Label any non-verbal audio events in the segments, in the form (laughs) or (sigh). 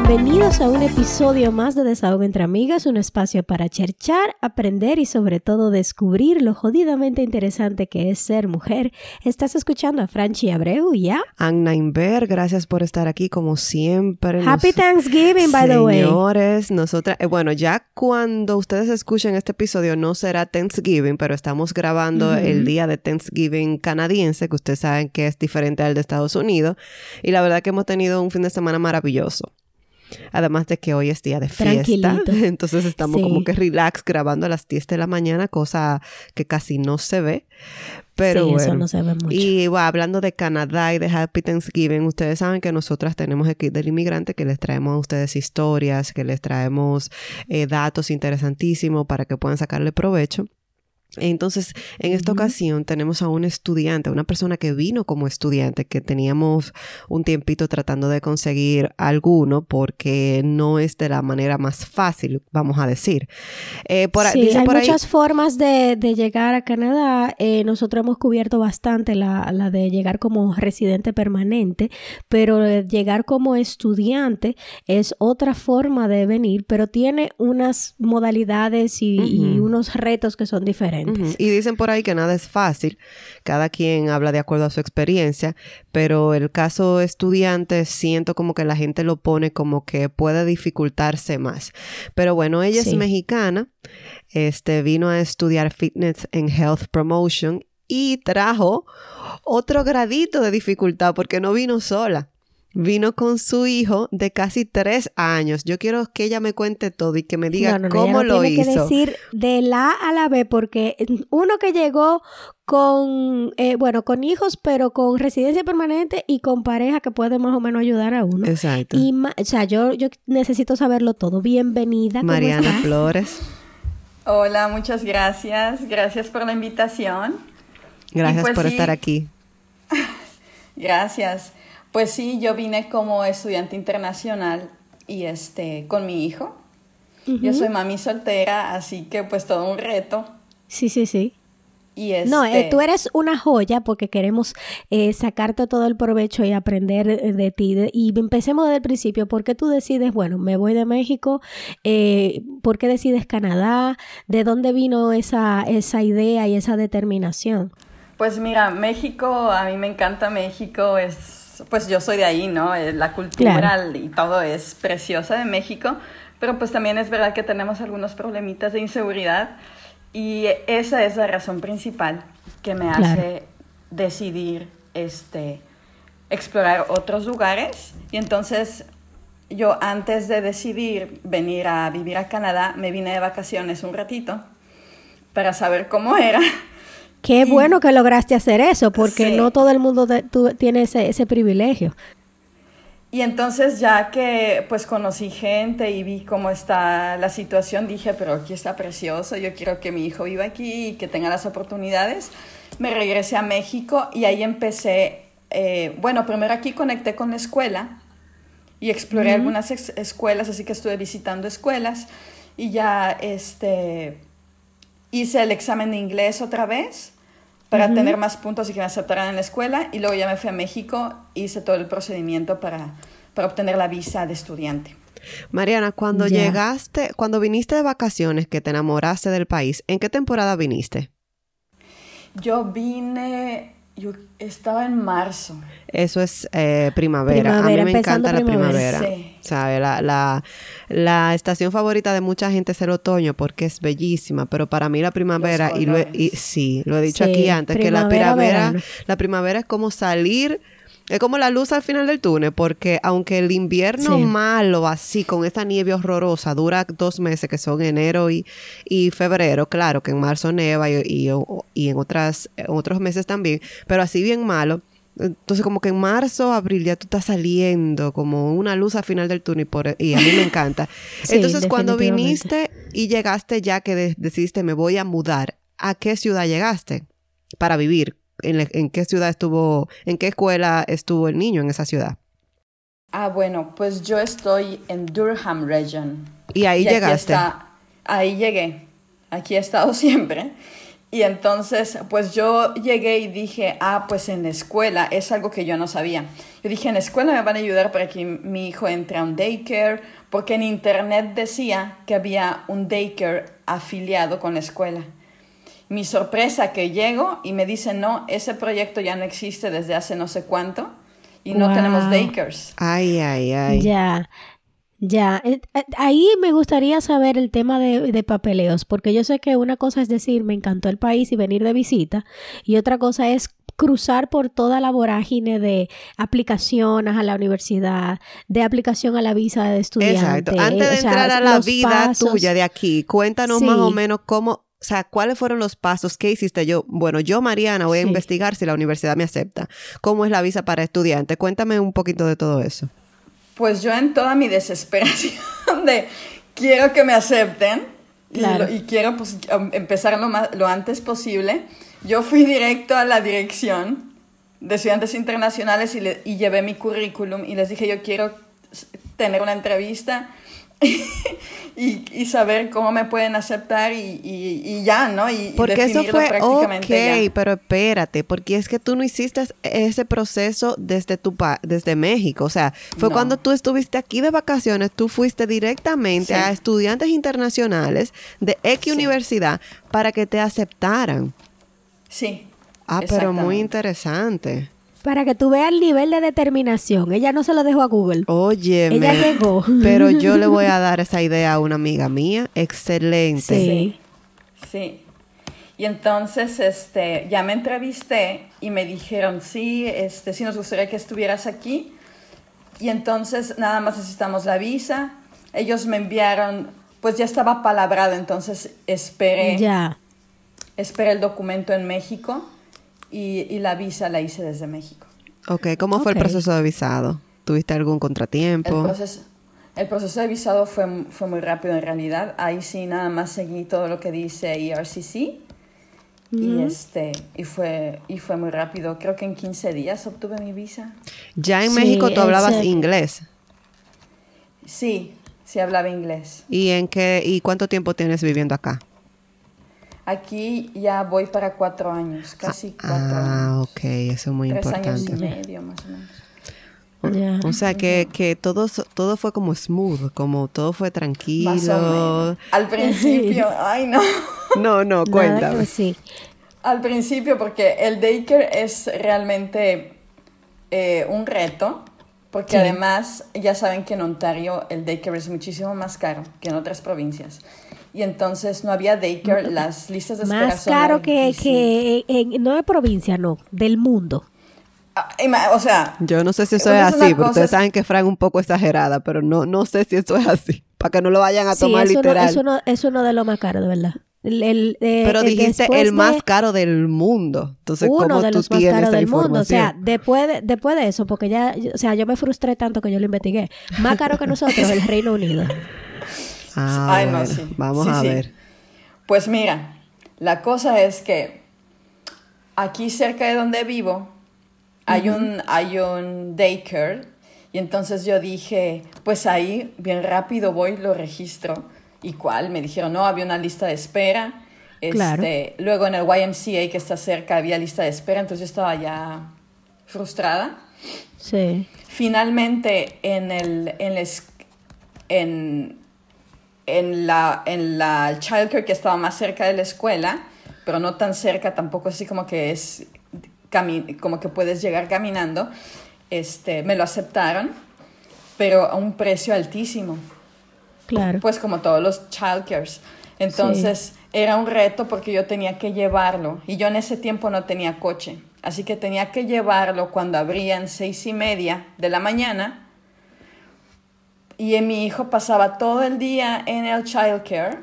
Bienvenidos a un episodio más de Desahogo entre Amigas, un espacio para cherchar, aprender y sobre todo descubrir lo jodidamente interesante que es ser mujer. Estás escuchando a Franchi Abreu y a Anna Inver, gracias por estar aquí como siempre. Happy Thanksgiving, by the way. Señores, nosotras, eh, bueno, ya cuando ustedes escuchen este episodio no será Thanksgiving, pero estamos grabando el día de Thanksgiving canadiense, que ustedes saben que es diferente al de Estados Unidos, y la verdad que hemos tenido un fin de semana maravilloso. Además de que hoy es día de fiesta, (laughs) entonces estamos como que relax grabando a las 10 de la mañana, cosa que casi no se ve. Pero sí, bueno. eso no se ve mucho. Y bueno, hablando de Canadá y de Happy Thanksgiving, ustedes saben que nosotras tenemos aquí del inmigrante que les traemos a ustedes historias, que les traemos eh, datos interesantísimos para que puedan sacarle provecho. Entonces, en esta ocasión tenemos a un estudiante, una persona que vino como estudiante, que teníamos un tiempito tratando de conseguir alguno porque no es de la manera más fácil, vamos a decir. Eh, por, sí, hay muchas formas de, de, llegar a Canadá. Eh, nosotros hemos cubierto bastante la, la, de llegar como residente permanente, pero llegar como estudiante es otra forma de venir, pero tiene unas modalidades y, uh -huh. y unos retos que son diferentes. Uh -huh. Y dicen por ahí que nada es fácil, cada quien habla de acuerdo a su experiencia, pero el caso estudiante siento como que la gente lo pone como que puede dificultarse más. Pero bueno, ella sí. es mexicana, este vino a estudiar fitness and health promotion y trajo otro gradito de dificultad porque no vino sola vino con su hijo de casi tres años. Yo quiero que ella me cuente todo y que me diga no, no, cómo no, lo tiene hizo. que decir de la a la B porque uno que llegó con, eh, bueno, con hijos, pero con residencia permanente y con pareja que puede más o menos ayudar a uno. Exacto. Y, o sea, yo, yo necesito saberlo todo. Bienvenida. Mariana Flores. Hola, muchas gracias. Gracias por la invitación. Gracias pues por sí, estar aquí. (laughs) gracias. Pues sí, yo vine como estudiante internacional y este con mi hijo. Uh -huh. Yo soy mami soltera, así que pues todo un reto. Sí, sí, sí. Y este... No, eh, tú eres una joya porque queremos eh, sacarte todo el provecho y aprender eh, de ti. De, y empecemos desde el principio. ¿Por qué tú decides, bueno, me voy de México? Eh, ¿Por qué decides Canadá? ¿De dónde vino esa, esa idea y esa determinación? Pues mira, México, a mí me encanta México, es pues yo soy de ahí, ¿no? Eh, La cultura claro. y todo es preciosa de México, pero pues también es verdad que tenemos algunos problemitas de inseguridad y esa es la razón principal que me claro. hace decidir este explorar otros lugares y entonces yo antes de decidir venir a vivir a Canadá me vine de vacaciones un ratito para saber cómo era Qué bueno que lograste hacer eso, porque sí. no todo el mundo tiene ese, ese privilegio. Y entonces ya que pues conocí gente y vi cómo está la situación, dije, pero aquí está precioso, yo quiero que mi hijo viva aquí y que tenga las oportunidades. Me regresé a México y ahí empecé, eh, bueno, primero aquí conecté con la escuela y exploré uh -huh. algunas escuelas, así que estuve visitando escuelas y ya este hice el examen de inglés otra vez para uh -huh. tener más puntos y que me aceptaran en la escuela y luego ya me fui a México hice todo el procedimiento para, para obtener la visa de estudiante. Mariana, cuando yeah. llegaste, cuando viniste de vacaciones, que te enamoraste del país, ¿en qué temporada viniste? Yo vine, yo estaba en marzo. Eso es eh, primavera. primavera. A mí me encanta la primavera. Sí. ¿Sabe? La, la, la, estación favorita de mucha gente es el otoño porque es bellísima, pero para mí la primavera, y, lo y, sí, lo he dicho sí, aquí antes, que la primavera, la primavera es como salir es como la luz al final del túnel, porque aunque el invierno sí. malo, así, con esa nieve horrorosa, dura dos meses, que son enero y, y febrero, claro que en marzo neva y, y, y en, otras, en otros meses también, pero así bien malo. Entonces, como que en marzo, abril ya tú estás saliendo como una luz al final del túnel y, por, y a mí me encanta. (laughs) sí, Entonces, cuando viniste y llegaste ya que de, decidiste me voy a mudar, ¿a qué ciudad llegaste para vivir? en, en, qué ciudad estuvo, en qué escuela estuvo el niño en esa ciudad. Ah, bueno, pues yo estoy en Durham Region. Y ahí y llegaste. Está, ahí llegué. Aquí he estado (laughs) siempre. Y entonces, pues yo llegué y dije, ah, pues en la escuela es algo que yo no sabía. Yo dije, en la escuela me van a ayudar para que mi hijo entre a un daycare, porque en internet decía que había un daycare afiliado con la escuela. Mi sorpresa que llego y me dicen, no, ese proyecto ya no existe desde hace no sé cuánto y no tenemos daycares. Ay, ay, ay. Ya. Ya, eh, eh, ahí me gustaría saber el tema de, papeleos, porque yo sé que una cosa es decir, me encantó el país y venir de visita, y otra cosa es cruzar por toda la vorágine de aplicaciones a la universidad, de aplicación a la visa de estudiante. Exacto. Antes de entrar a la vida tuya de aquí, cuéntanos más o menos cómo, o sea, ¿cuáles fueron los pasos? ¿Qué hiciste yo? Bueno, yo, Mariana, voy a investigar si la universidad me acepta. ¿Cómo es la visa para estudiante? Cuéntame un poquito de todo eso. Pues yo en toda mi desesperación (laughs) de quiero que me acepten y, quiero pues, empezar lo, lo antes posible, yo fui directo a la dirección de estudiantes internacionales y, y llevé mi currículum y les dije yo quiero tener una entrevista (laughs) y, saber cómo me pueden aceptar y, ya, ¿no? Y, porque eso fue prácticamente ok, pero espérate, porque es que tú no hiciste ese proceso desde tu desde México, o sea, fue cuando tú estuviste aquí de vacaciones, tú fuiste directamente a estudiantes internacionales de X universidad para que te aceptaran. Sí. Ah, pero muy interesante. Para que tú veas el nivel de determinación. Ella no se lo dejó a Google. Oye, ella llegó. Pero yo le voy a dar esa idea a una amiga mía. Excelente. Sí. Sí. Y entonces, este, ya me entrevisté y me dijeron, sí, este, sí nos gustaría que estuvieras aquí. Y entonces nada más necesitamos la visa. Ellos me enviaron, pues ya estaba palabrado, entonces esperé. Ya. Esperé el documento en México y, la visa la hice desde México. Ok, ¿cómo fue el proceso de visado? ¿Tuviste algún contratiempo? El proceso, el proceso de visado fue, fue muy rápido en realidad. Ahí sí nada más seguí todo lo que dice ERCC. Y este y fue y fue muy rápido. Creo que en 15 días obtuve mi visa. Ya en México tú hablabas inglés. Sí, sí hablaba inglés. ¿Y en qué y cuánto tiempo tienes viviendo acá? Aquí ya voy para cuatro años, casi ah, cuatro años. Ah, ok, eso es muy importante. Tres años y medio más o menos. O, sea que, que todo, todo fue como smooth, como todo fue tranquilo. Al principio, (laughs) ay no. No, no, cuéntame. sí. Al principio, porque el daycare es realmente eh, un reto, porque además ya saben que en Ontario el daycare es muchísimo más caro que en otras provincias y entonces no había daycare, las listas de espera Más caro que, que en, no de provincia, no, del mundo. Ah, o sea... Yo no sé si eso es así, porque ustedes saben que Frank es un poco exagerada, pero no, no sé si eso es así, (laughs) para que no lo vayan a tomar literal. eso, no, es uno de los más caros, de verdad. El, eh, pero dijiste el más caro del mundo. Entonces, uno de los más caros del mundo. O sea, después de, después de eso, porque ya, o sea, yo me frustré tanto que yo lo investigué. Más caro que nosotros, el Reino Unido. (laughs) Ah, Vamos a ver. Pues mira, la cosa es que aquí cerca de donde vivo hay, un, hay un daycare y entonces yo dije, pues ahí bien rápido voy, lo registro. ¿Y cuál? Me dijeron, no, había una lista de espera. Este, Luego en el YMCA que está cerca había lista de espera, entonces yo estaba ya frustrada. Sí. Finalmente en el, en, en en la, en la childcare que estaba más cerca de la escuela, pero no tan cerca, tampoco así como que es como que puedes llegar caminando, este, me lo aceptaron, pero a un precio altísimo. Claro. Pues como todos los childcares. Entonces era un reto porque yo tenía que llevarlo y yo en ese tiempo no tenía coche. Así que tenía que llevarlo cuando abrían seis y media de la mañana y mi hijo pasaba todo el día en el childcare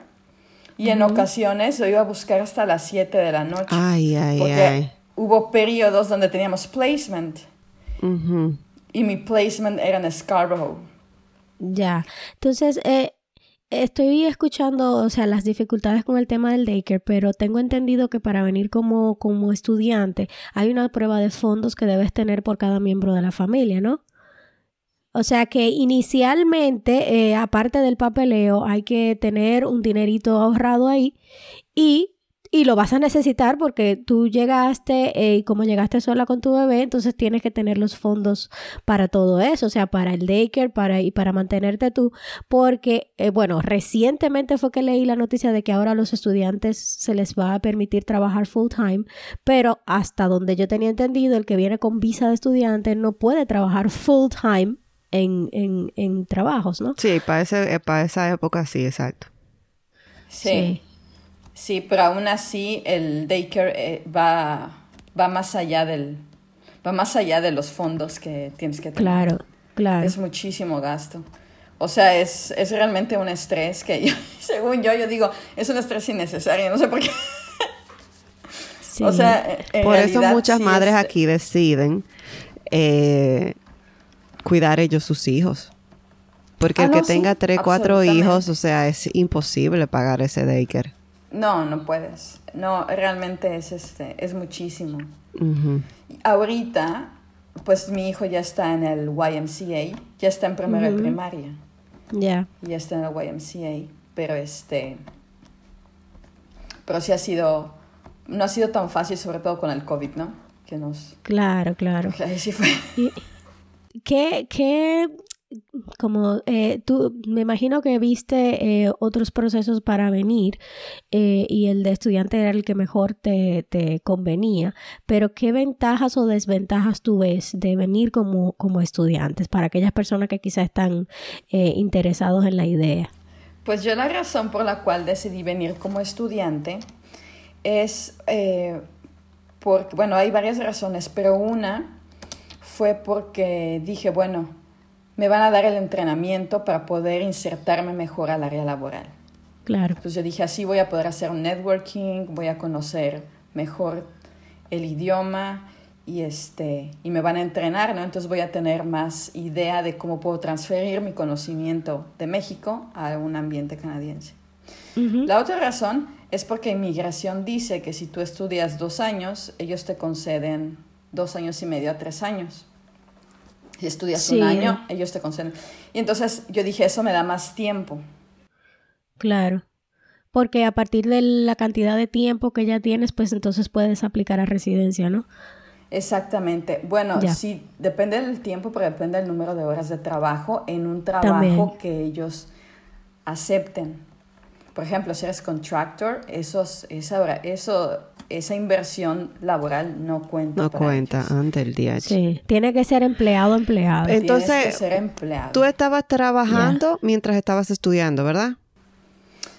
y en ocasiones lo iba a buscar hasta las 7 de la noche. Ay, ay, porque hubo periodos donde teníamos placement. Y mi placement era en Scarborough. Ya. Entonces, eh, estoy escuchando, o sea, las dificultades con el tema del daycare, pero tengo entendido que para venir como, como estudiante hay una prueba de fondos que debes tener por cada miembro de la familia, ¿no? O sea que inicialmente, eh, aparte del papeleo, hay que tener un dinerito ahorrado ahí y y lo vas a necesitar porque tú llegaste eh, y como llegaste sola con tu bebé, entonces tienes que tener los fondos para todo eso, o sea, para el daycare para, y para mantenerte tú, porque, eh, bueno, recientemente fue que leí la noticia de que ahora a los estudiantes se les va a permitir trabajar full time, pero hasta donde yo tenía entendido, el que viene con visa de estudiante no puede trabajar full time en, en, en trabajos, ¿no? Sí, para, ese, para esa época sí, exacto. sí. Sí, pero aún así el daycare eh, va, va más allá del va más allá de los fondos que tienes que tener. Claro, claro. Es muchísimo gasto. O sea, es, es realmente un estrés que (laughs) según yo, yo digo, es un estrés innecesario, no sé por qué. O sea, por eso muchas madres aquí deciden eh, cuidar ellos sus hijos. Porque ah, el que tenga tres, cuatro hijos, o sea, es imposible pagar ese daycare. No, no puedes. No, realmente es este, es muchísimo. Ahorita, pues mi hijo ya está en el YMCA, ya está en primera primaria. Ya. Ya está en el YMCA, pero este, pero sí ha sido, no ha sido tan fácil, sobre todo con el COVID, ¿no? Que nos. Claro, claro. (laughs) Sí fue. ¿Qué, como eh, tú, me imagino que viste eh, otros procesos para venir eh, y el de estudiante era el que mejor te, convenía, pero ¿qué ventajas o desventajas tú ves de venir como, como estudiantes para aquellas personas que quizás están interesados en la idea? Pues yo la razón por la cual decidí venir como estudiante es, porque, bueno, hay varias razones, pero una fue porque dije, bueno, me van a dar el entrenamiento para poder insertarme mejor al área laboral. Claro. Entonces yo dije, así voy a poder hacer un networking, voy a conocer mejor el idioma y, este, y me van a entrenar, ¿no? Entonces voy a tener más idea de cómo puedo transferir mi conocimiento de México a un ambiente canadiense. La otra razón es porque inmigración dice que si tú estudias dos años, ellos te conceden dos años y medio a tres años. Si estudias un año, ellos te conceden. Y entonces yo dije, eso me da más tiempo. Claro. Porque a partir de la cantidad de tiempo que ya tienes, pues entonces puedes aplicar a residencia, ¿no? Exactamente. Bueno, sí, depende del tiempo, pero depende del número de horas de trabajo en un trabajo que ellos acepten. Por ejemplo, si eres contractor, esos, esa, eso esa inversión laboral no cuenta. No cuenta ante el día. Sí, tiene que ser empleado empleado. Entonces, ser empleado. tú estabas trabajando mientras estabas estudiando, ¿verdad?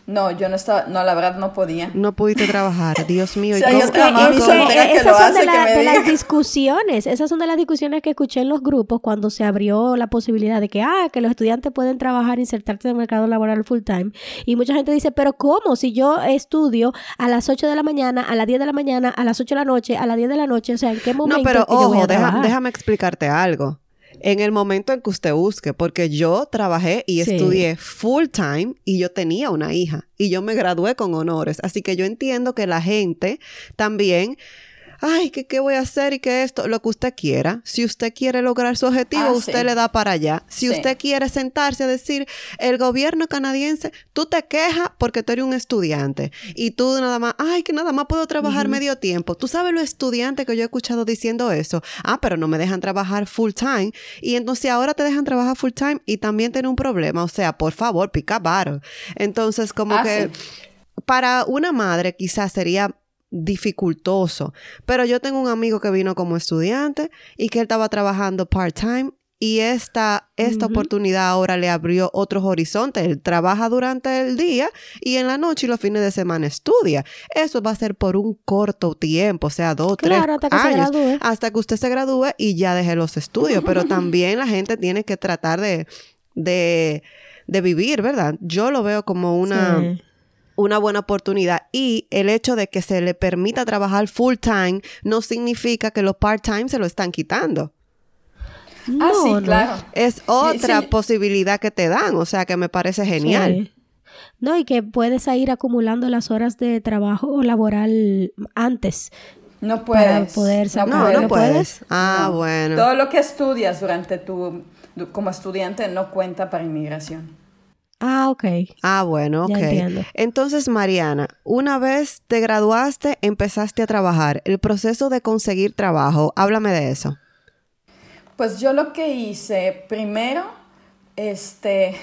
No, yo no estaba, no, la verdad no podía. No pudiste trabajar, Dios mío. (laughs) esas son de, las discusiones, esas son de las discusiones que escuché en los grupos cuando se abrió la posibilidad de que, ah, que los estudiantes pueden trabajar, insertarse en el mercado laboral full time. Y mucha gente dice, pero ¿cómo? Si yo estudio a las 8 de la mañana, a las 10 de la mañana, a las 8 de la noche, a las 10 de la noche, o sea, ¿en qué momento? No, pero ojo, déjame explicarte algo en el momento en que usted busque, porque yo trabajé y estudié full time y yo tenía una hija y yo me gradué con honores, así que yo entiendo que la gente también ay, ¿qué, ¿qué voy a hacer y qué esto? Lo que usted quiera. Si usted quiere lograr su objetivo, ah, usted le da para allá. Si usted quiere sentarse a decir, el gobierno canadiense, tú te quejas porque tú eres un estudiante y tú nada más, ay, que nada más puedo trabajar medio tiempo. Tú sabes lo estudiante que yo he escuchado diciendo eso. Ah, pero no me dejan trabajar full time. Y entonces ahora te dejan trabajar full time y también tiene un problema. O sea, por favor, pica bar. Entonces, como ah, que... Para una madre quizás sería dificultoso. Pero yo tengo un amigo que vino como estudiante y que él estaba trabajando part-time y esta, esta oportunidad ahora le abrió otros horizontes. Él trabaja durante el día y en la noche y los fines de semana estudia. Eso va a ser por un corto tiempo, o sea, dos, tres años, hasta que usted se gradúe y ya deje los estudios. Pero (laughs) también la gente tiene que tratar de, de, de vivir, ¿verdad? Yo lo veo como una una buena oportunidad y el hecho de que se le permita trabajar full time no significa que los part time se lo están quitando. ah, sí, claro. Es otra posibilidad que te dan, o sea que me parece genial. No, y que puedes ir acumulando las horas de trabajo laboral antes. No puedes. Para poder No, no, puedes. Ah, bueno. Todo lo que estudias durante tu como estudiante no cuenta para inmigración. Ah, ok. Ah, bueno, ok. Entonces, Mariana, una vez te graduaste, empezaste a trabajar. El proceso de conseguir trabajo, háblame de eso. Pues yo lo que hice primero, este,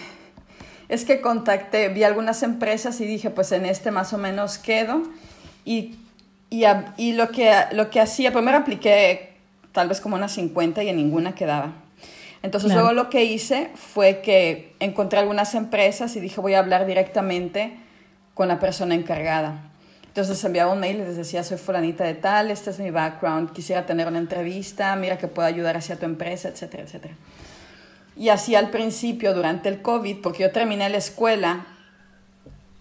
es que contacté, vi algunas empresas y dije, pues en este más o menos quedo. Y, y, lo, que, lo que hacía, primero apliqué tal vez como unas 50 y en ninguna quedaba. Entonces luego lo que hice fue que encontré algunas empresas y dije voy a hablar directamente con la persona encargada. Entonces enviaba un mail y les decía soy fulanita de tal, este es mi background, quisiera tener una entrevista, mira que puedo ayudar hacia tu empresa, etcétera, etcétera. Y así al principio, durante el COVID, porque yo terminé la escuela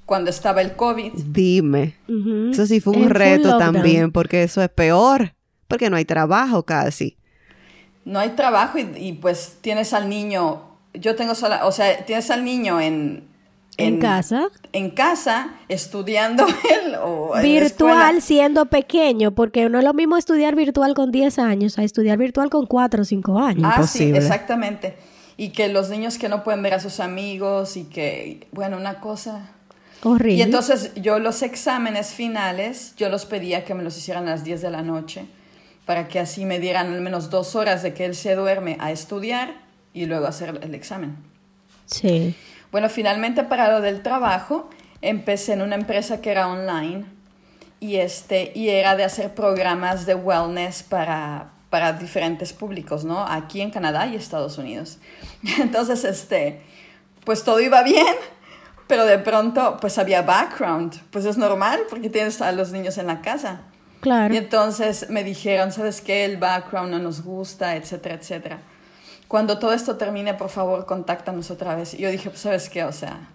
cuando estaba el COVID. Dime. Eso sí fue un reto también, porque eso es peor, porque no hay trabajo casi no hay trabajo y, pues tienes al niño, yo tengo sola, o sea, tienes al niño en... En, casa. En casa, estudiando (laughs) él o Virtual siendo pequeño, porque no es lo mismo estudiar virtual con 10 años a estudiar virtual con 4 o 5 años. Ah, sí, exactamente. Y que los niños que no pueden ver a sus amigos y que, bueno, una cosa... Horrible. Y entonces yo los exámenes finales, yo los pedía que me los hicieran a las 10 de la noche para que así me dieran al menos dos horas de que él se duerme a estudiar y luego hacer el examen. Sí. Bueno, finalmente para lo del trabajo, empecé en una empresa que era online y, este, y era de hacer programas de wellness para, para diferentes públicos, ¿no? Aquí en Canadá y Estados Unidos. (laughs) Entonces, este, pues todo iba bien, pero de pronto, pues había background. Pues es normal porque tienes a los niños en la casa. Claro. Y entonces me dijeron, ¿sabes qué? El background no nos gusta, etcétera, etcétera. Cuando todo esto termine, por favor, contáctanos otra vez. Y yo dije, pues, ¿sabes qué? O sea,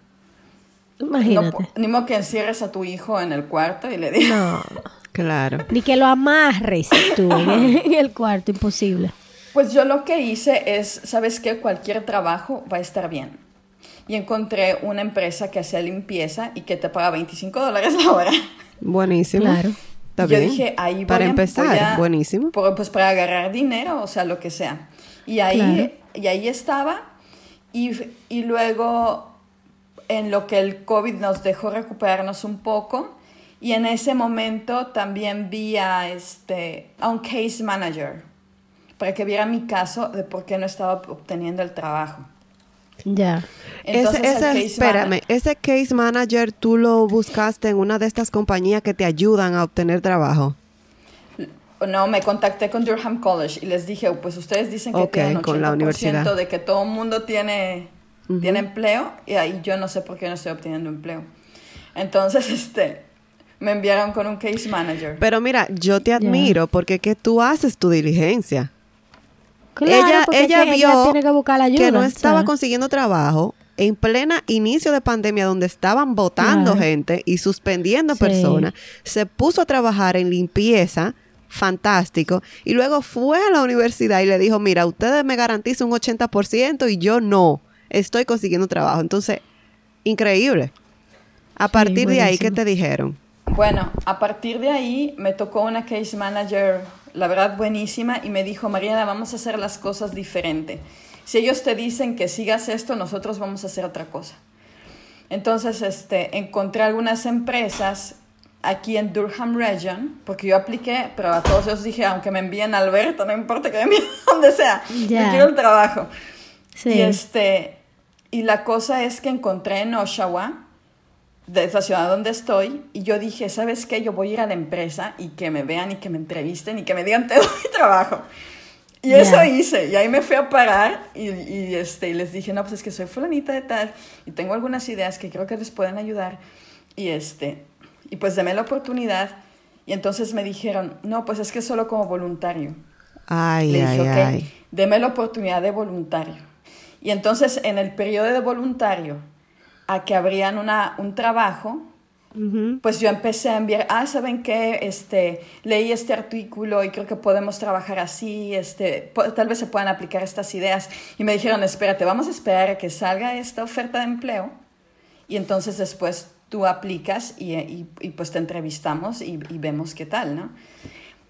Imagínate. ni modo que encierres a tu hijo en el cuarto y le digas. No, (laughs) claro. Ni que lo amarres tú (laughs) en el cuarto, imposible. Pues yo lo que hice es, ¿sabes qué? Cualquier trabajo va a estar bien. Y encontré una empresa que hacía limpieza y que te paga 25 dólares la hora. Buenísimo. Claro yo dije, ahí voy Para empezar, buenísimo. pues para agarrar dinero, o sea, lo que sea. Y ahí, y ahí estaba. Y, y luego, en lo que el COVID nos dejó recuperarnos un poco, y en ese momento también vi a, este, a un case manager para que viera mi caso de por qué no estaba obteniendo el trabajo. Ya. ese, espérame, ese case manager tú lo buscaste en una de estas compañías que te ayudan a obtener trabajo. No, me contacté con Durham College y les dije, pues ustedes dicen que tienen 80% con la universidad. de que todo el mundo tiene, tiene empleo y ahí yo no sé por qué no estoy obteniendo empleo. Entonces, (laughs) este, me enviaron con un case manager. Pero mira, yo te admiro porque que tú haces tu diligencia ella, ella vio que, no estaba consiguiendo trabajo en plena inicio de pandemia donde estaban votando gente y suspendiendo personas, se puso a trabajar en limpieza, fantástico, y luego fue a la universidad y le dijo, mira, ustedes me garantizan un 80% y yo no, estoy consiguiendo trabajo. Entonces, increíble. A partir de ahí, ¿qué te dijeron? Bueno, a partir de ahí me tocó una case manager la verdad buenísima, y me dijo, Mariana, vamos a hacer las cosas diferente. Si ellos te dicen que sigas esto, nosotros vamos a hacer otra cosa. Entonces, este, encontré algunas empresas aquí en Durham Region, porque yo apliqué, pero a todos ellos dije, aunque me envíen a Alberto, no importa que me envíen (laughs) donde sea, yo quiero el trabajo. Sí. Y, este, y la cosa es que encontré en Oshawa, de esa ciudad donde estoy y yo dije, ¿sabes qué? Yo voy a ir a la empresa y que me vean y que me entrevisten y que me digan, te (laughs) doy trabajo. Y eso hice, y ahí me fui a parar y, y, este, y les dije, no, pues es que soy fulanita de tal y tengo algunas ideas que creo que les pueden ayudar. Y, este, y pues déme la oportunidad. Y entonces me dijeron, no, pues es que solo como voluntario. Ay, Le dije, ay, ay. deme la oportunidad de voluntario. Y entonces en el periodo de voluntario, a que abrían una, un trabajo, pues yo empecé a enviar, ah, ¿saben qué? Este, leí este artículo y creo que podemos trabajar así, este, tal vez se puedan aplicar estas ideas. Y me dijeron, espérate, vamos a esperar a que salga esta oferta de empleo y entonces después tú aplicas y, y, pues te entrevistamos y, y, vemos qué tal, ¿no?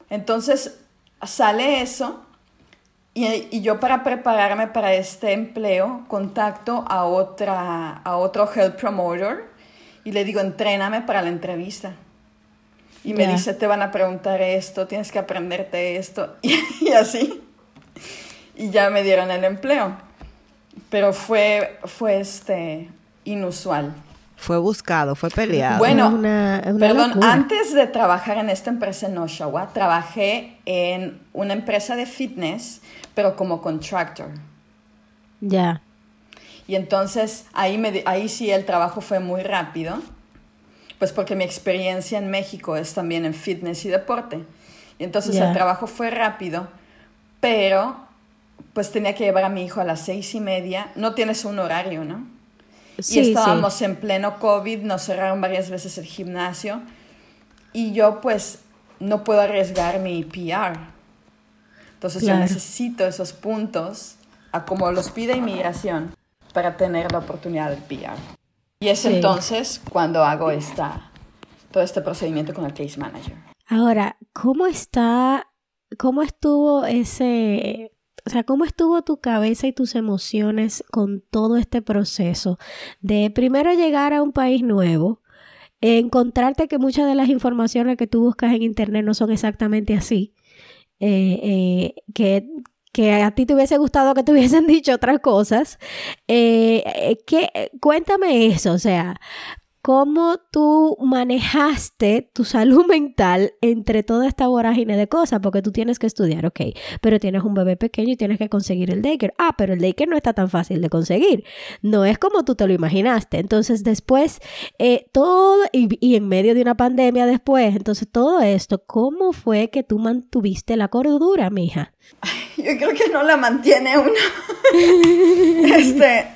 Entonces sale eso Y, yo para prepararme para este empleo contacto a, otra, a otro health promoter y le digo, entréname para la entrevista. Y me dice, te van a preguntar esto, tienes que aprenderte esto, (laughs) y, así. Y ya me dieron el empleo. Pero fue, fue este, inusual. Fue buscado, fue peleado. Bueno, perdón, antes de trabajar en esta empresa en Oshawa, trabajé en una empresa de fitness, pero como contractor. Ya. Y entonces ahí, me, ahí sí el trabajo fue muy rápido, pues porque mi experiencia en México es también en fitness y deporte. Y entonces el trabajo fue rápido, pero pues tenía que llevar a mi hijo a las seis y media. No tienes un horario, ¿no? Y estábamos en pleno COVID, nos cerraron varias veces el gimnasio y yo pues no puedo arriesgar mi PR. Entonces yo necesito esos puntos a como los pide inmigración para tener la oportunidad del PR. Y es entonces cuando hago esta, todo este procedimiento con el case manager. Ahora, ¿cómo está, cómo estuvo ese, o sea, ¿cómo estuvo tu cabeza y tus emociones con todo este proceso de primero llegar a un país nuevo, encontrarte que muchas de las informaciones que tú buscas en Internet no son exactamente así, eh, eh, que, que a ti te hubiese gustado que te (laughs) hubiesen dicho otras cosas. Eh, cuéntame eso, o sea, cómo tú manejaste tu salud (laughs) mental entre toda esta vorágine de cosas, porque tú tienes que estudiar, ok, pero tienes un bebé pequeño y tienes que conseguir el daycare. Ah, pero el daycare no está tan fácil de conseguir. No es como tú te lo imaginaste. Entonces, después, eh, todo, y, en medio de una pandemia después, entonces todo esto, ¿cómo fue que tú mantuviste la cordura, mija? (laughs) Yo creo que no la mantiene uno. (laughs) este,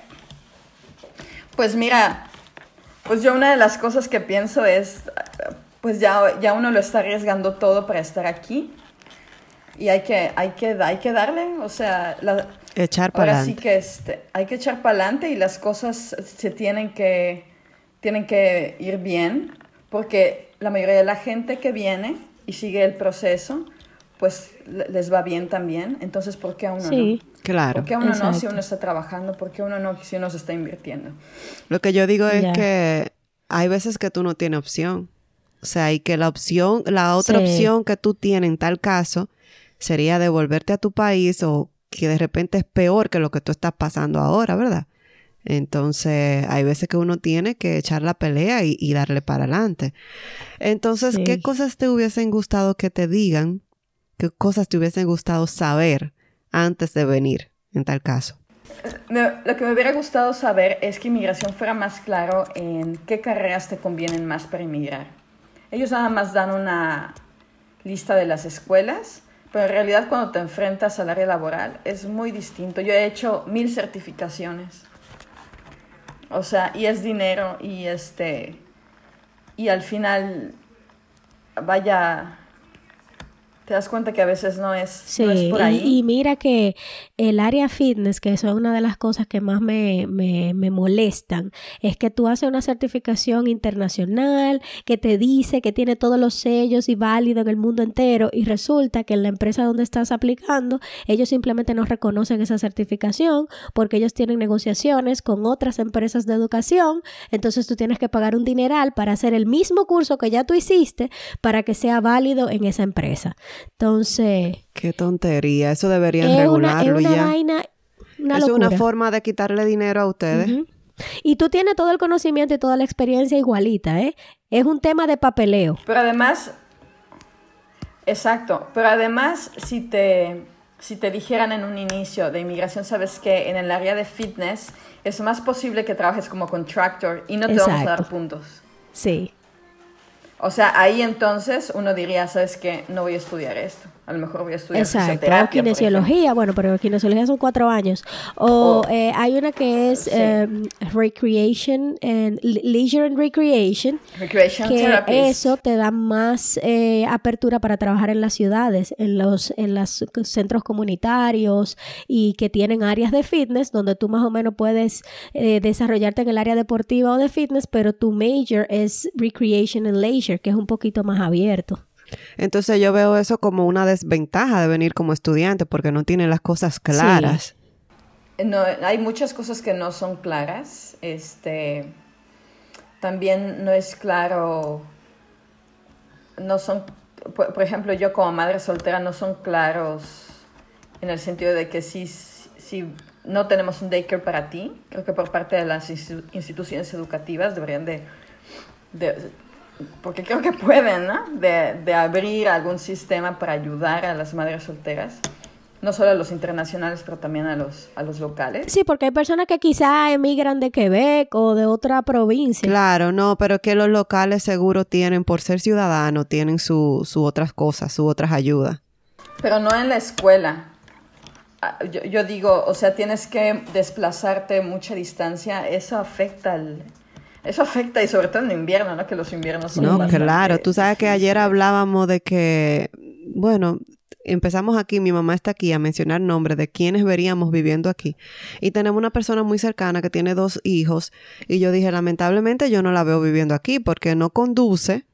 pues mira, pues yo una de las cosas que pienso es, pues ya, ya uno lo está arriesgando todo para estar aquí. Y hay que, hay que, hay que darle, o sea, echar para ahora sí que este, hay que echar para adelante y las cosas se tienen que, tienen que ir bien, porque la mayoría de la gente que viene y sigue el proceso, pues les va bien también, entonces ¿por qué a uno no? Claro. ¿Por qué uno no si uno está trabajando? ¿Por qué uno no si uno se está invirtiendo? Lo que yo digo es que hay veces que tú no tienes opción. O sea, y que la opción, la otra opción que tú tienes en tal caso sería devolverte a tu país o que de repente es peor que lo que tú estás pasando ahora, ¿verdad? Entonces, hay veces que uno tiene que echar la pelea y, darle para adelante. Entonces, ¿qué cosas te hubiesen gustado que te digan? ¿Qué cosas te hubiesen gustado saber antes de venir, en tal caso? Lo que me hubiera gustado saber es que inmigración fuera más claro en qué carreras te convienen más para inmigrar. Ellos nada más dan una lista de las escuelas, pero en realidad cuando te enfrentas al área laboral es muy distinto. Yo he hecho mil certificaciones. O sea, y es dinero y este y al final vaya te das cuenta que a veces no es, por ahí. Y, mira que el área fitness, que eso es una de las cosas que más me, me, me, molestan, es que tú haces una certificación internacional que te dice que tiene todos los sellos y válido en el mundo entero y resulta que en la empresa donde estás aplicando, ellos simplemente no reconocen esa certificación porque ellos tienen negociaciones con otras empresas de educación, entonces tú tienes que pagar un dineral para hacer el mismo curso que ya tú hiciste para que sea válido en esa empresa. Entonces... Qué tontería, eso deberían regularlo es una ya. Vaina, es una forma de quitarle dinero a ustedes. Y tú tienes todo el conocimiento y toda la experiencia igualita, ¿eh? Es un tema de papeleo. Pero además, exacto, pero además si te, si te dijeran en un inicio de inmigración, sabes que en el área de fitness es más posible que trabajes como contractor y no te vamos a dar puntos. Sí. O sea, ahí entonces uno diría, ¿sabes qué? No voy a estudiar esto a lo mejor voy a estudiar Exacto, o kinesiología, bueno, pero kinesiología son cuatro años. O eh, hay una que es em, Recreation and Leisure and Recreation. Recreation que eso te da más eh, apertura para trabajar en las ciudades, en los, en los centros comunitarios y que tienen áreas de fitness donde tú más o menos puedes eh, desarrollarte en el área deportiva o de fitness, pero tu major es Recreation and Leisure, que es un poquito más abierto. Entonces yo veo eso como una desventaja de venir como estudiante porque no tiene las cosas claras. No, hay muchas cosas que no son claras. Este, también no es claro, no son, por, ejemplo, yo como madre soltera no son claros en el sentido de que si, si no tenemos un daycare para ti, creo que por parte de las instituciones educativas deberían de, porque creo que pueden, ¿no? De, de abrir algún sistema para ayudar a las madres solteras no solo a los internacionales, pero también a los, a los locales. Sí, porque hay personas que quizá emigran de Quebec o de otra provincia. Claro, no, pero que los locales seguro tienen, por ser ciudadanos, tienen sus su otras cosas, sus otras ayudas. Pero no en la escuela. Ah, yo, yo, digo, o sea, tienes que desplazarte mucha distancia, eso afecta al... Eso afecta y sobre todo en invierno, ¿no? Que los inviernos son No, claro. Tú sabes que ayer hablábamos de que, bueno, empezamos aquí, mi mamá está aquí a mencionar nombres de quienes veríamos viviendo aquí. Y tenemos una persona muy cercana que tiene dos hijos. Y yo dije, lamentablemente yo no la veo viviendo aquí porque no conduce,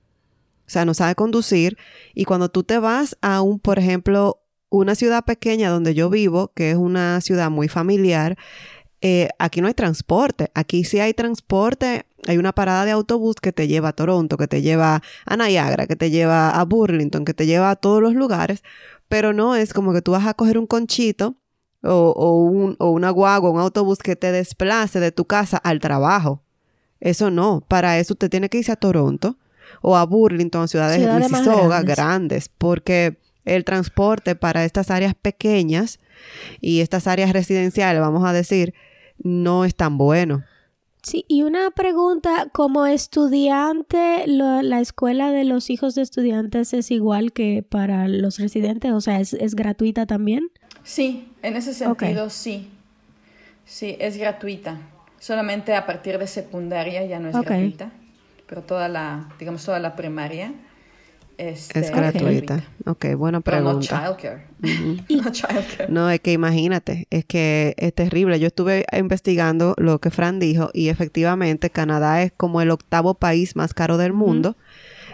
o sea, no sabe conducir. Y cuando tú te vas a un, por ejemplo, una ciudad pequeña donde yo vivo, que es una ciudad muy familiar, eh, aquí no hay transporte. Aquí sí hay transporte. Hay una parada de autobús que te lleva a Toronto, que te lleva a Niagara, que te lleva a Burlington, que te lleva a todos los lugares. Pero no es como que tú vas a coger un conchito o, o, un, o una guagua, un autobús que te desplace de tu casa al trabajo. Eso no. Para eso te tiene que irse a Toronto o a Burlington, ciudades, de Mississauga grandes, porque el transporte para estas áreas pequeñas y estas áreas residenciales, vamos a decir, no es tan bueno. Sí, y una pregunta, como estudiante, ¿la escuela de los hijos de estudiantes es igual que para los residentes? O sea, ¿es, gratuita también? Sí, en ese sentido sí. Sí, es gratuita. Solamente a partir de secundaria ya no es gratuita, pero toda la, digamos, toda la primaria este, es gratuita. Ok, buena pregunta. no childcare. (laughs) no childcare. No, es que imagínate, es que es terrible. Yo estuve investigando lo que Fran dijo y efectivamente Canadá es como el octavo país más caro del mundo.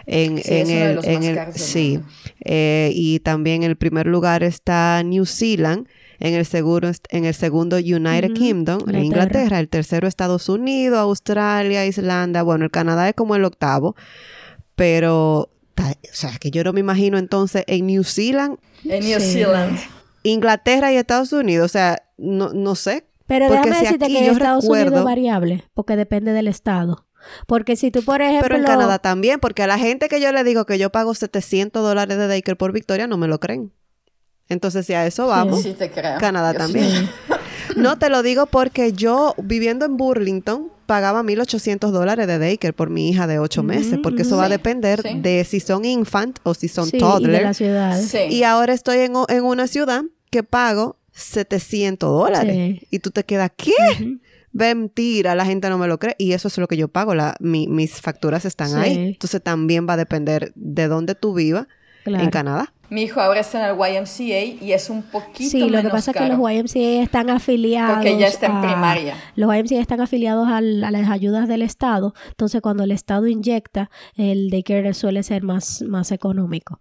En, sí, en el, en el sí, eh, y también en el primer lugar está New Zealand, en el, seguro, en el segundo United Kingdom, en Inglaterra, el tercero Estados Unidos, Australia, Islanda, bueno, el Canadá es como el octavo, pero o sea, que yo no me imagino entonces en New Zealand. En New Zealand. Inglaterra y Estados Unidos, o sea, no, no sé. Pero déjame decirte que Estados Unidos es variable, porque depende del estado. Porque si tú, por ejemplo... Pero en Canadá también, porque a la gente que yo le digo que yo pago 700 dólares de daycare por Victoria, no me lo creen. Entonces, si a eso vamos, sí. te creo. Canadá también. (laughs) no, te lo digo porque yo, viviendo en Burlington, pagaba 1.800 dólares de daycare por mi hija de 8 meses, porque eso va a depender de si son infant o si son toddler. Y, ahora estoy en, una ciudad que pago 700 dólares. Y tú te quedas, ¿qué? Mentira, la gente no me lo cree. Y eso es lo que yo pago. La, mis facturas están ahí. Entonces también va a depender de dónde tú vivas en Canadá. Mi hijo ahora está en el YMCA y es un poquito Sí, lo que pasa es que los YMCA están afiliados. Porque ya está en primaria. Los YMCA están afiliados a, las ayudas del Estado. Entonces, cuando el Estado inyecta, el daycare suele ser más, más económico.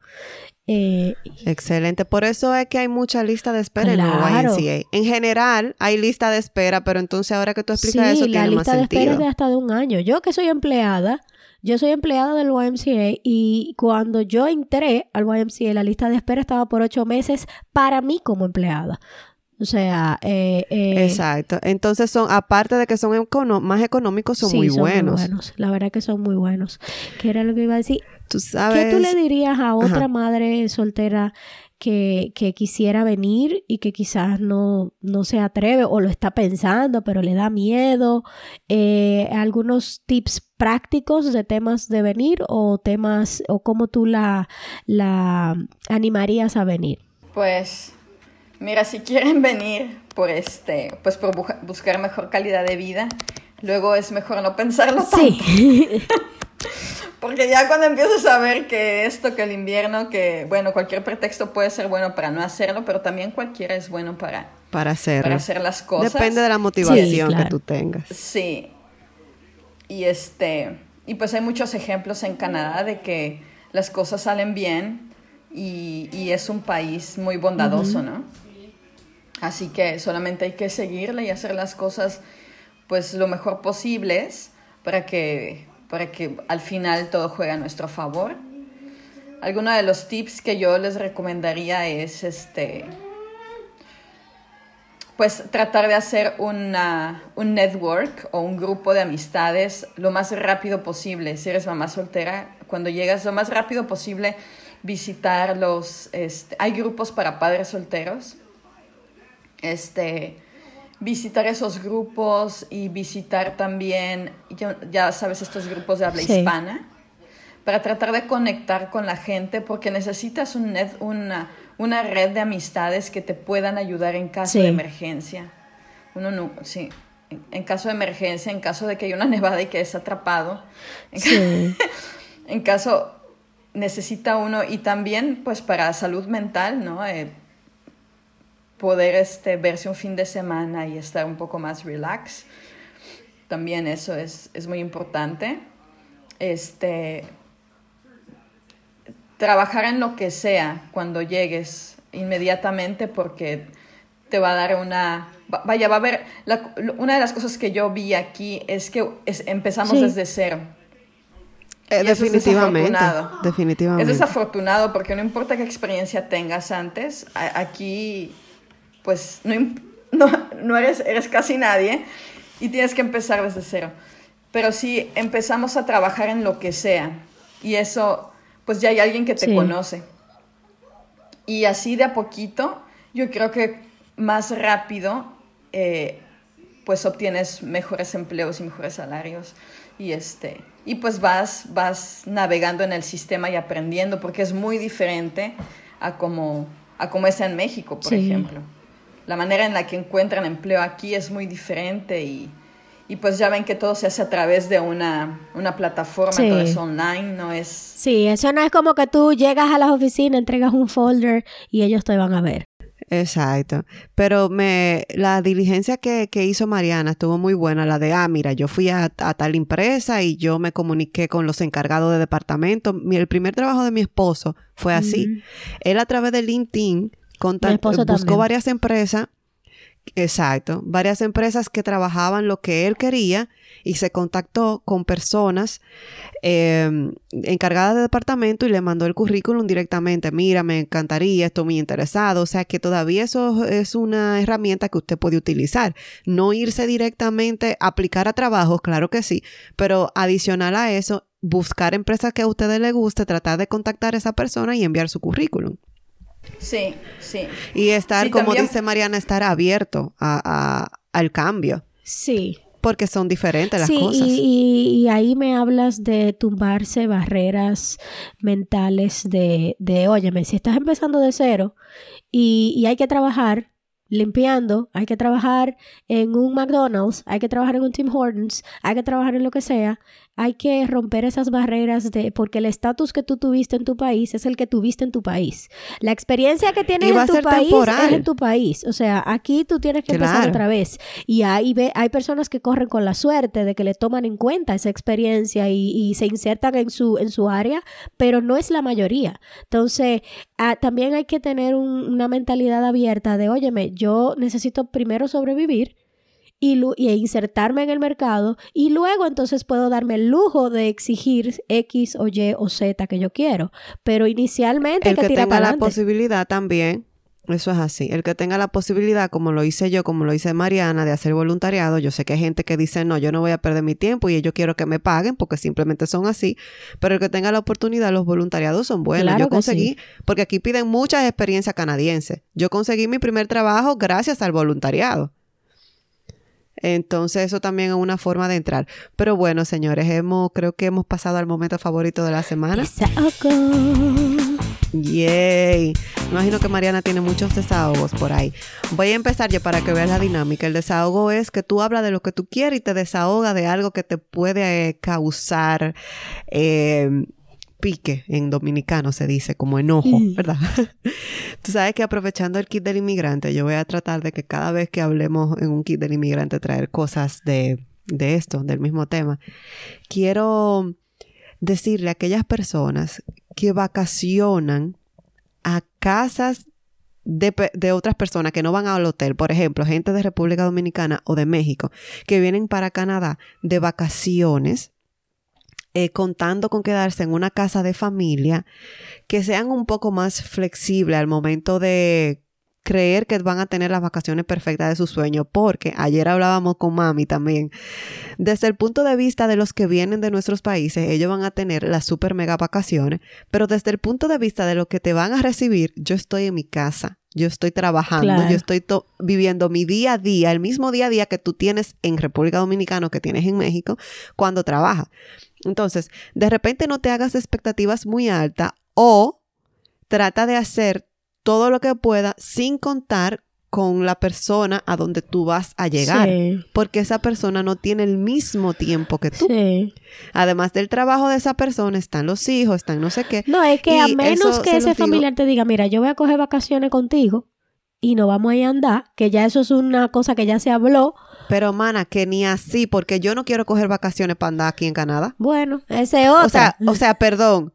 Eh, Excelente. Por eso es que hay mucha lista de espera en el YMCA. En general, hay lista de espera, pero entonces ahora que tú explicas eso, tiene más sentido. la lista de espera es de hasta de un año. Yo que soy empleada, yo soy empleada del YMCA y cuando yo entré al YMCA, la lista de espera estaba por ocho meses para mí como empleada. O sea, eh, eh, exacto. Entonces son, aparte de que son más económicos, son, muy, buenos. muy buenos. La verdad que son muy buenos. ¿Qué era lo que iba a decir? ¿Tú sabes? ¿Qué tú le dirías a otra madre soltera que, quisiera venir y que quizás no, no se atreve o lo está pensando, pero le da miedo. Eh, algunos tips prácticos de temas de venir o temas o cómo tú la, la animarías a venir. Pues mira, si quieren (laughs) venir por este, pues por buscar mejor calidad de vida, luego es mejor no pensarlo tanto. Sí. (laughs) Porque ya cuando empiezas a ver que esto, que el invierno, que bueno, cualquier pretexto puede ser bueno para no hacerlo, pero también cualquiera es bueno para, para, hacer, para hacer las cosas. Depende de la motivación que tú tengas. Sí. Y este, y pues hay muchos ejemplos en Canadá de que las cosas salen bien y, es un país muy bondadoso, ¿no? Así que solamente hay que seguirle y hacer las cosas pues lo mejor posibles para que, para que al final todo juegue a nuestro favor. Algunos de los tips que yo les recomendaría es este pues tratar de hacer una, un network o un grupo de amistades lo más rápido posible. Si eres mamá soltera, cuando llegas lo más rápido posible, visitar los... Este, hay grupos para padres solteros. Este, visitar esos grupos y visitar también, ya, sabes, estos grupos de habla hispana, para tratar de conectar con la gente, porque necesitas un net, una una red de amistades que te puedan ayudar en caso de emergencia. Uno no, sí, en, caso de emergencia, en caso de que haya una (laughs) nevada y que es atrapado, en, (laughs) en caso necesita uno y también pues para salud mental, ¿no? Eh, poder este, verse un fin de semana y estar un poco más relax. También eso es, es muy importante. Este, trabajar en lo que sea cuando llegues inmediatamente porque te va a dar una... Vaya, va a haber... una de las cosas que yo vi aquí es que empezamos desde cero. Eh, definitivamente. Es definitivamente. Es desafortunado porque no importa qué experiencia tengas antes, aquí pues no, (laughs) no, no eres, eres casi nadie y tienes que empezar desde cero. Pero si empezamos a trabajar en lo que sea y eso pues ya hay alguien que te conoce. Y así de a poquito, yo creo que más rápido, eh, pues obtienes mejores empleos y mejores salarios. Y, este, y pues vas, vas navegando en el sistema y aprendiendo, porque es muy diferente a como, a como es en México, por ejemplo. La manera en la que encuentran empleo aquí es muy diferente y, y pues ya ven que todo se hace a través de una, una plataforma, todo es online, no es... Sí, eso no es como que tú llegas a las oficinas, entregas un folder y ellos te van a ver. Exacto. Pero me, la diligencia que, que, hizo Mariana estuvo muy buena, la de, ah, mira, yo fui a, tal empresa y yo me comuniqué con los encargados de departamento. el primer trabajo de mi esposo fue así. Él a través de LinkedIn buscó varias empresas Exacto. Varias empresas que trabajaban lo que él quería y se contactó con personas em, encargadas de departamento y le mandó el currículum directamente. Mira, me encantaría, estoy muy interesado. O sea que todavía eso es una herramienta que usted puede utilizar. No irse directamente a aplicar a trabajos, claro que sí, pero adicional a eso, buscar empresas que a ustedes les guste, tratar de contactar a esa persona y enviar su currículum. Sí, sí. Y estar, como dice Mariana, estar abierto a, al cambio. Sí. Porque son diferentes las cosas. Y, y, ahí me hablas de tumbarse barreras mentales de, de, óyeme, si estás empezando de cero y, y hay que trabajar, limpiando, hay que trabajar en un McDonald's, hay que trabajar en un Tim Hortons, hay que trabajar en lo que sea, hay que romper esas barreras de porque el estatus que tú tuviste en tu país es el que tuviste en tu país. La experiencia que tienes en tu país es en tu país. O sea, aquí tú tienes que empezar otra vez. Y hay, hay personas que corren con la suerte de que le toman en cuenta esa experiencia y, se insertan en su, en su área, pero no es la mayoría. Entonces, ah, también hay que tener una mentalidad abierta de, óyeme, yo necesito primero sobrevivir y, e insertarme en el mercado y luego entonces puedo darme el lujo de exigir X o Y o Z que yo quiero. Pero inicialmente el que, que tenga la posibilidad también eso es así. El que tenga la posibilidad, como lo hice yo, como lo hice Mariana, de hacer voluntariado, yo sé que hay gente que dice, no, yo no voy a perder mi tiempo y yo quiero que me paguen porque simplemente son así. Pero el que tenga la oportunidad, los voluntariados son buenos. yo conseguí, porque aquí piden mucha experiencia canadiense. Yo conseguí mi primer trabajo gracias al voluntariado. Entonces eso también es una forma de entrar. Pero bueno, señores, hemos, creo que hemos pasado al momento favorito de la semana. Desahogo. Yay. Imagino que Mariana tiene muchos desahogos por ahí. Voy a empezar yo para que veas la dinámica. El desahogo es que tú hablas de lo que tú quieres y te desahoga de algo que te puede causar eh, pique, en dominicano se dice, como enojo, ¿verdad? (laughs) Tú sabes que aprovechando el kit del inmigrante, yo voy a tratar de que cada vez que hablemos en un kit del inmigrante traer cosas de, de esto, del mismo tema. Quiero decirle a aquellas personas que vacacionan a casas de, de, otras personas que no van al hotel, por ejemplo, gente de República Dominicana o de México, que vienen para Canadá de vacaciones, eh, contando con quedarse en una casa de familia, que sean un poco más flexibles al momento de creer que van a tener las vacaciones perfectas de su sueño, porque ayer hablábamos con mami también. Desde el punto de vista de los que vienen de nuestros países, ellos van a tener las super mega vacaciones, pero desde el punto de vista de lo que te van a recibir, yo estoy en mi casa. Yo estoy trabajando, yo estoy viviendo mi día a día, el mismo día a día que tú tienes en República Dominicana o que tienes en México cuando trabajas. Entonces, de repente no te hagas expectativas muy altas o trata de hacer todo lo que pueda sin contar con la persona a donde tú vas a llegar, porque esa persona no tiene el mismo tiempo que tú. Además del trabajo de esa persona están los hijos, están no sé qué. No, es que a menos que ese familiar te diga, mira, yo voy a coger vacaciones contigo y no vamos a ir a andar, que ya eso es una cosa que ya se habló. Pero, mana, que ni así, porque yo no quiero coger vacaciones para andar aquí en Canadá. Bueno, ese otro. O sea, o (laughs) sea, perdón.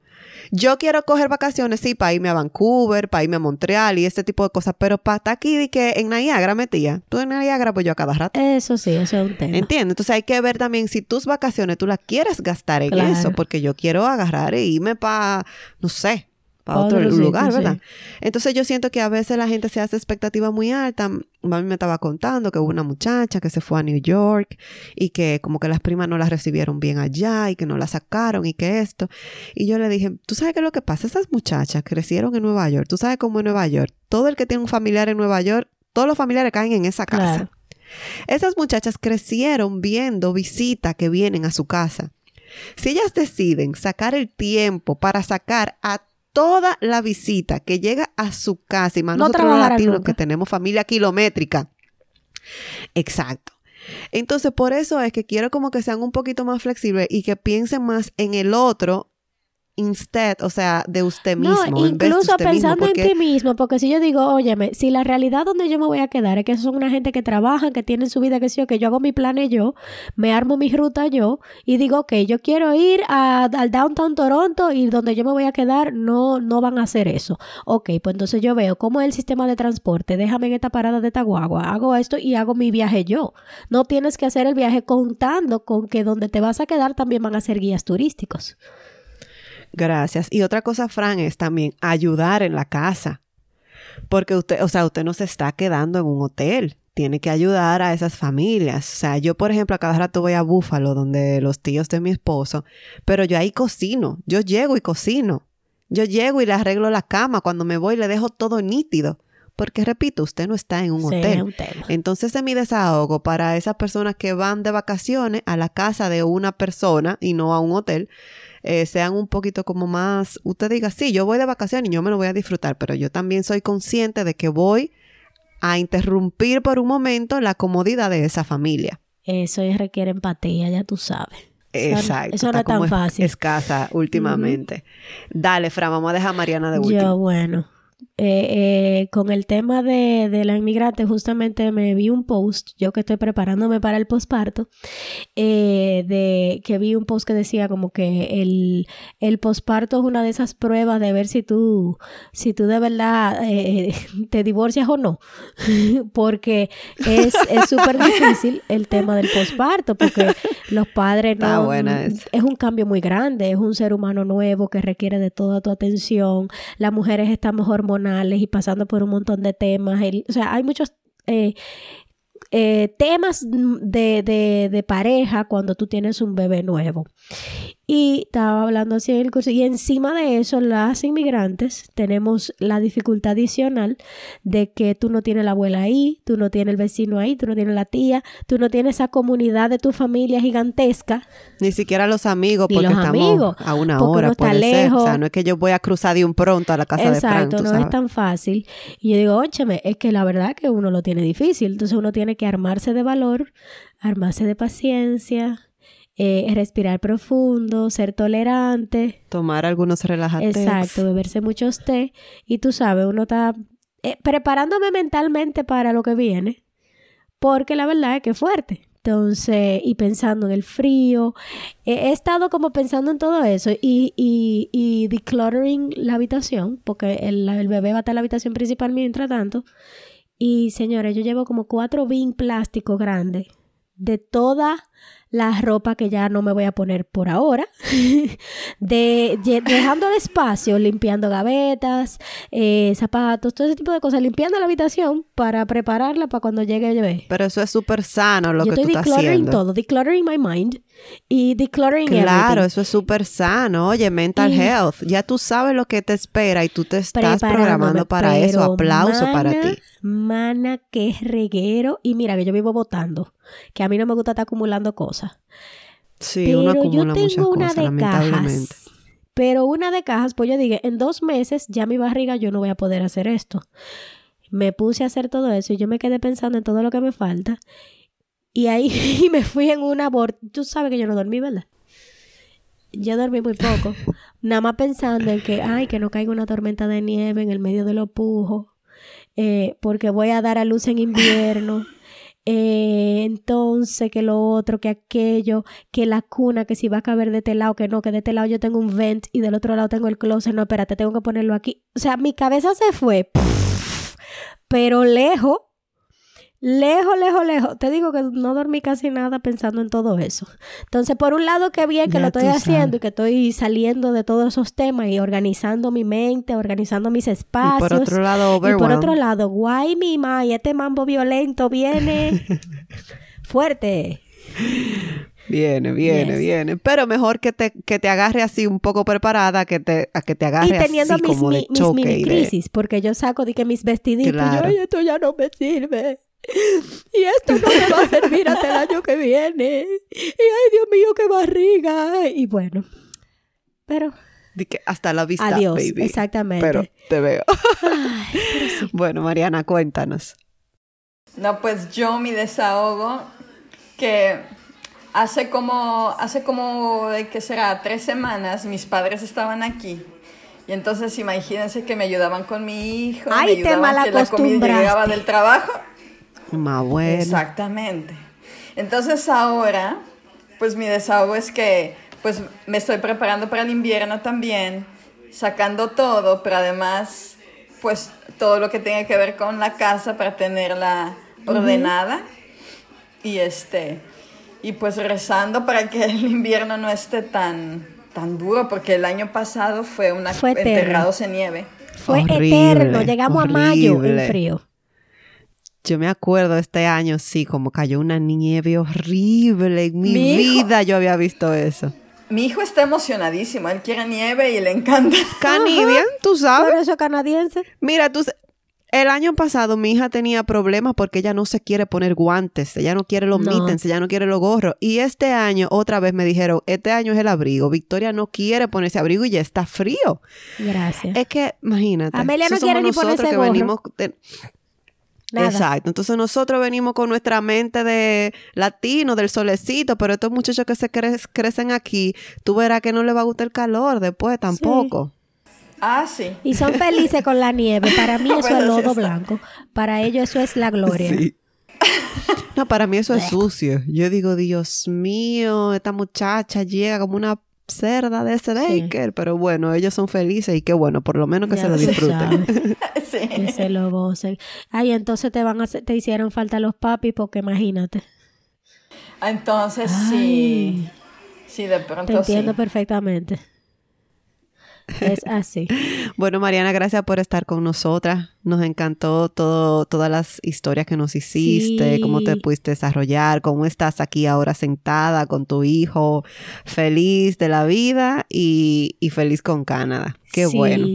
Yo quiero coger vacaciones, sí, para irme a Vancouver, para irme a Montreal y ese tipo de cosas, pero para estar aquí y que en Niagara metía. Tú en Niagara, pues yo a cada rato. Eso sí, eso es un tema. Entiendo. Entonces hay que ver también si tus vacaciones tú las quieres gastar en eso, porque yo quiero agarrar e irme para, no sé, a otro lugar, ¿verdad? Entonces yo siento que a veces la gente se hace expectativa muy alta. Mami me estaba contando que hubo una muchacha que se fue a New York y que como que las primas no las recibieron bien allá y que no la sacaron y que esto. Y yo le dije, ¿tú sabes qué es lo que pasa? Esas muchachas crecieron en Nueva York. ¿Tú sabes cómo en Nueva York? Todo el que tiene un familiar en Nueva York, todos los familiares caen en esa casa. Esas muchachas crecieron viendo visitas que vienen a su casa. Si ellas deciden sacar el tiempo para sacar a toda la visita que llega a su casa, y más nosotros los latinos que tenemos familia kilométrica. Exacto. Entonces, por eso es que quiero como que sean un poquito más flexibles y que piensen más en el otro instead, o sea, de usted mismo. No, incluso pensando en ti mismo, porque si yo digo, óyeme, si la realidad donde yo me voy a quedar es que son una gente que trabaja, que tienen su vida, que yo, que yo hago mi planes yo, me armo mi ruta yo y digo, ok, yo quiero ir al downtown Toronto y donde yo me voy a quedar no, no van a hacer eso. Ok, pues entonces yo veo cómo es el sistema de transporte, déjame en esta parada de Taguagua, hago esto y hago mi viaje yo. No tienes que hacer el viaje contando con que donde te vas a quedar también van a ser guías turísticos. Gracias. Y otra cosa, Fran, es también ayudar en la casa. Porque usted, o sea, usted no se está quedando en un hotel. Tiene que ayudar a esas familias. O sea, yo, por ejemplo, a cada rato voy a Búfalo, donde los tíos de mi esposo, pero yo ahí cocino. Yo llego y cocino. Yo llego y le arreglo la cama. Cuando me voy, le dejo todo nítido. Porque, repito, usted no está en un hotel. Entonces, es mi desahogo para esas personas que van de vacaciones a la casa de una persona y no a un hotel eh, sean un poquito como más, usted diga, sí, yo voy de vacaciones y yo me lo voy a disfrutar, pero yo también soy consciente de que voy a interrumpir por un momento la comodidad de esa familia. Eso requiere empatía, ya tú sabes. Exacto. Eso no es tan fácil. escasa últimamente. Dale, Fran, vamos a dejar a Mariana de último. Yo, bueno. Eh, eh, con el tema de, de, la inmigrante, justamente me vi un post, yo que estoy preparándome para el posparto, eh, de que vi un post que decía como que el, el posparto es una de esas pruebas de ver si tú, si tú de verdad te divorcias o no, (laughs) porque es súper difícil el tema del posparto, porque los padres no, es. es un cambio muy grande, es un ser humano nuevo que requiere de toda tu atención, las mujeres están mejor y pasando por un montón de temas. o sea, hay muchos eh, eh, temas de, de, de, pareja cuando tú tienes un bebé nuevo. Y estaba hablando así en el curso. Y encima de eso, las inmigrantes tenemos la dificultad adicional de que tú no tienes la abuela ahí, tú no tienes el vecino ahí, tú no tienes la tía, tú no tienes esa comunidad de tu familia gigantesca. Ni siquiera los amigos, porque estamos amigos, a una hora, puede lejos. O sea, no es que yo voy a cruzar de un pronto a la casa de Frank, Exacto, no es tan fácil. Y yo digo, ócheme, es que la verdad que uno lo tiene difícil. Entonces uno tiene que armarse de valor, armarse de paciencia, eh, respirar profundo, ser tolerante. Tomar algunos relajantes. Exacto, beberse muchos té. Y tú sabes, uno está eh, preparándome mentalmente para lo que viene. Porque la verdad es que es fuerte. Entonces, y pensando en el frío, he, estado como pensando en todo eso y, y, y decluttering la habitación, porque el, el, bebé va a estar en la habitación principal mientras tanto. Y señores, yo llevo como cuatro bin plásticos grandes de toda la ropa que ya no me voy a poner por ahora, (laughs) de, dejando el espacio, limpiando gavetas, eh, zapatos, todo ese tipo de cosas, limpiando la habitación para prepararla para cuando llegue el bebé. Pero eso es súper sano lo que tú estás haciendo. Estoy todo, decluttering my mind y decluttering Claro, eso es súper sano. Oye, mental health, ya tú sabes lo que te espera y tú te estás programando para eso. Aplauso para ti. Mana, que reguero. Y mira que yo vivo votando, que a mí no me gusta estar acumulando cosas. Sí, pero uno acumula yo tengo una de cajas. Pero una de cajas, pues yo dije, en dos meses ya mi barriga yo no voy a poder hacer esto. Me puse a hacer todo eso y yo me quedé pensando en todo lo que me falta. Y ahí (laughs) me fui en una aborto. Tú sabes que yo no dormí, ¿verdad? Yo dormí muy poco. Nada más pensando en que, ay, que no caiga una tormenta de nieve en el medio de los pujos. Eh, porque voy a dar a luz en invierno. (laughs) Eh, entonces, que lo otro, que aquello, que la cuna, que si va a caber de este lado, que no, que de este lado yo tengo un vent y del otro lado tengo el closet. No, espérate, tengo que ponerlo aquí. O sea, mi cabeza se fue, (laughs) pero lejos Lejos, lejos, lejos. Te digo que no dormí casi nada pensando en todo eso. Entonces, por un lado, qué bien que lo estoy haciendo y que estoy saliendo de todos esos temas y organizando mi mente, organizando mis espacios. Y por otro lado, Y por otro lado, guay, mi ma, y este mambo violento viene (laughs) fuerte. Viene, viene, viene. Pero mejor que te, que te agarre así un poco preparada que te, a que te agarre y teniendo así mis, como de mis mini crisis, porque yo saco de que mis vestiditos, yo, esto ya no me sirve. (laughs) Y esto no me va a servir hasta el año que viene. Y ay, Dios mío, qué barriga. Y bueno, pero... hasta la vista, Adiós, baby. exactamente. Pero te veo. (laughs) Bueno, Mariana, cuéntanos. No, pues yo mi desahogo, que hace como, hace como, ¿qué será? Tres semanas mis padres estaban aquí. Y entonces imagínense que me ayudaban con mi hijo. Ay, me te que la comida llegaba del trabajo. Más bueno. Exactamente. Entonces ahora, pues mi desahogo es que pues me estoy preparando para el invierno también, sacando todo, pero además pues todo lo que tenga que ver con la casa para tenerla ordenada y este y pues rezando para que (laughs) el invierno no esté tan tan duro porque el año pasado fue una fue enterrados en nieve. Fue eterno, llegamos a mayo en frío. Yo me acuerdo este año, sí, como cayó una nieve horrible. En mi, vida yo había visto eso. Mi hijo está emocionadísimo. Él quiere nieve y le encanta. Canadian, tú sabes. Por eso canadiense. Mira, tú el año pasado mi hija tenía problemas porque ella no se quiere poner guantes, ella no quiere los no. ella no quiere los gorros. Y este año otra vez me dijeron, este año es el abrigo. Victoria no quiere ponerse abrigo y ya está frío. Gracias. Es que, imagínate. Amelia no quiere ni ponerse gorro. Exacto. Entonces nosotros venimos con nuestra mente de latino, del solecito, pero estos muchachos que se crecen aquí, tú verás que no les va a gustar el calor después tampoco. Ah, sí. Y son (laughs) felices con la nieve. Para mí (laughs) eso es lodo blanco. Para ellos eso es la gloria. Sí. (laughs) No, para mí eso es sucio. Yo digo, Dios mío, esta muchacha llega como una cerda de ese Baker, pero bueno, ellos son felices y qué bueno, por lo menos que se lo disfruten. (laughs) sí. Que se lo gocen. Ay, entonces te van a te hicieron falta los papis porque imagínate. Entonces sí. Sí, de pronto Te entiendo perfectamente. Es así. (laughs) bueno, Mariana, gracias por estar con nosotras. Nos encantó todo, todas las historias que nos hiciste, cómo te pudiste desarrollar, cómo estás aquí ahora sentada con tu hijo, feliz de la vida y, y feliz con Canadá. Qué bueno.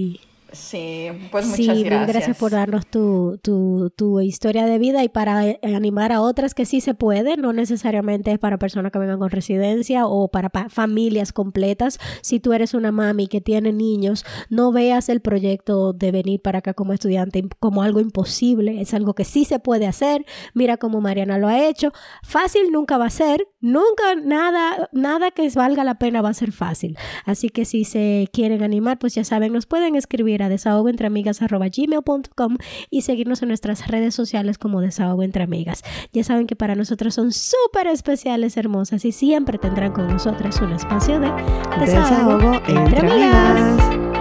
Sí, pues muchas sí, gracias. gracias por darnos tu, tu, tu, historia de vida y para eh, animar a otras que sí se puede, no necesariamente es para personas que vengan con residencia o para familias completas. Si tú eres una mami que tiene niños, no veas el proyecto de venir para acá como estudiante como algo imposible, es algo que sí se puede hacer. Mira cómo Mariana lo ha hecho. Fácil nunca va a ser, nunca nada, nada que valga la pena va a ser fácil. Así que si se quieren animar, pues ya saben, nos pueden escribir a desahogoentreamigas.gmail.com y seguirnos en nuestras redes sociales como Desahogo Entre Amigas. Ya saben que para nosotros son súper especiales, hermosas y siempre tendrán con nosotras un espacio de Desahogo, entre, amigas.